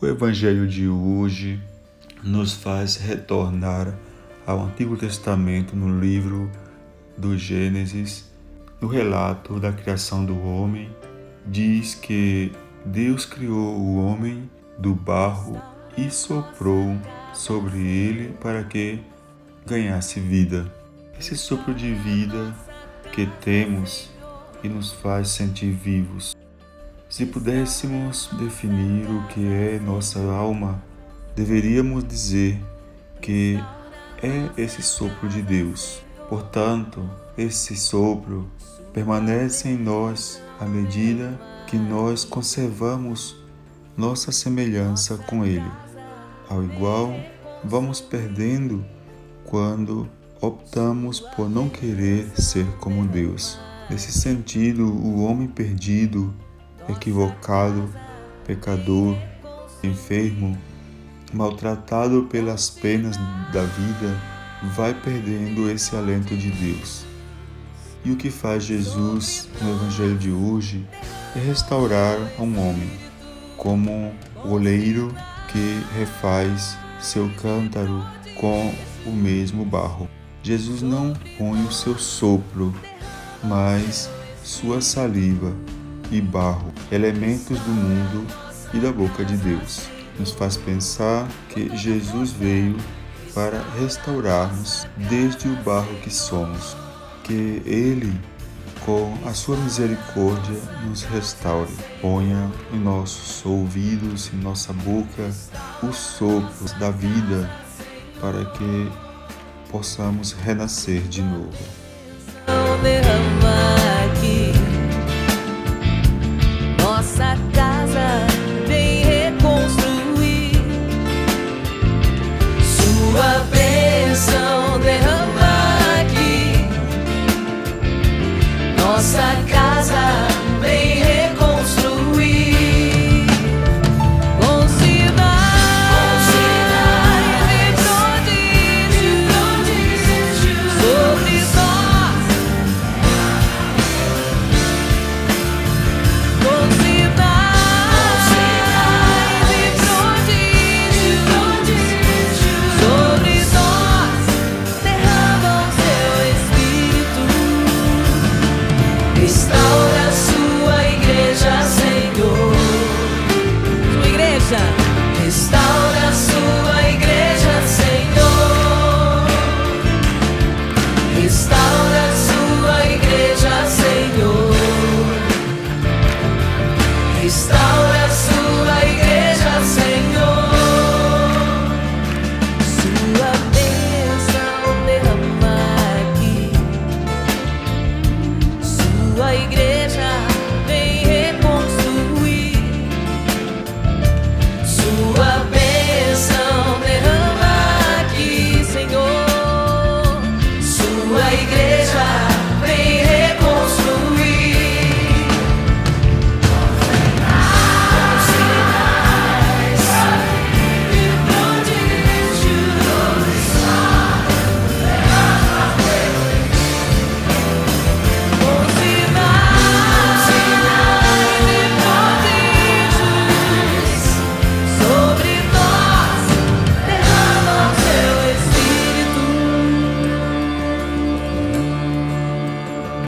O Evangelho de hoje nos faz retornar ao Antigo Testamento no livro do Gênesis, no relato da criação do homem, diz que Deus criou o homem do barro e soprou sobre ele para que ganhasse vida. Esse sopro de vida que temos e nos faz sentir vivos. Se pudéssemos definir o que é nossa alma, deveríamos dizer que é esse sopro de Deus. Portanto, esse sopro permanece em nós à medida que nós conservamos nossa semelhança com Ele. Ao igual, vamos perdendo quando optamos por não querer ser como Deus. Nesse sentido, o homem perdido equivocado, pecador, enfermo, maltratado pelas penas da vida, vai perdendo esse alento de Deus. E o que faz Jesus no Evangelho de hoje é restaurar um homem, como o oleiro que refaz seu cântaro com o mesmo barro. Jesus não põe o seu sopro, mas sua saliva e barro, elementos do mundo e da boca de Deus. Nos faz pensar que Jesus veio para restaurarmos desde o barro que somos, que Ele, com a sua misericórdia, nos restaure. Ponha em nossos ouvidos, em nossa boca, os sopros da vida para que possamos renascer de novo.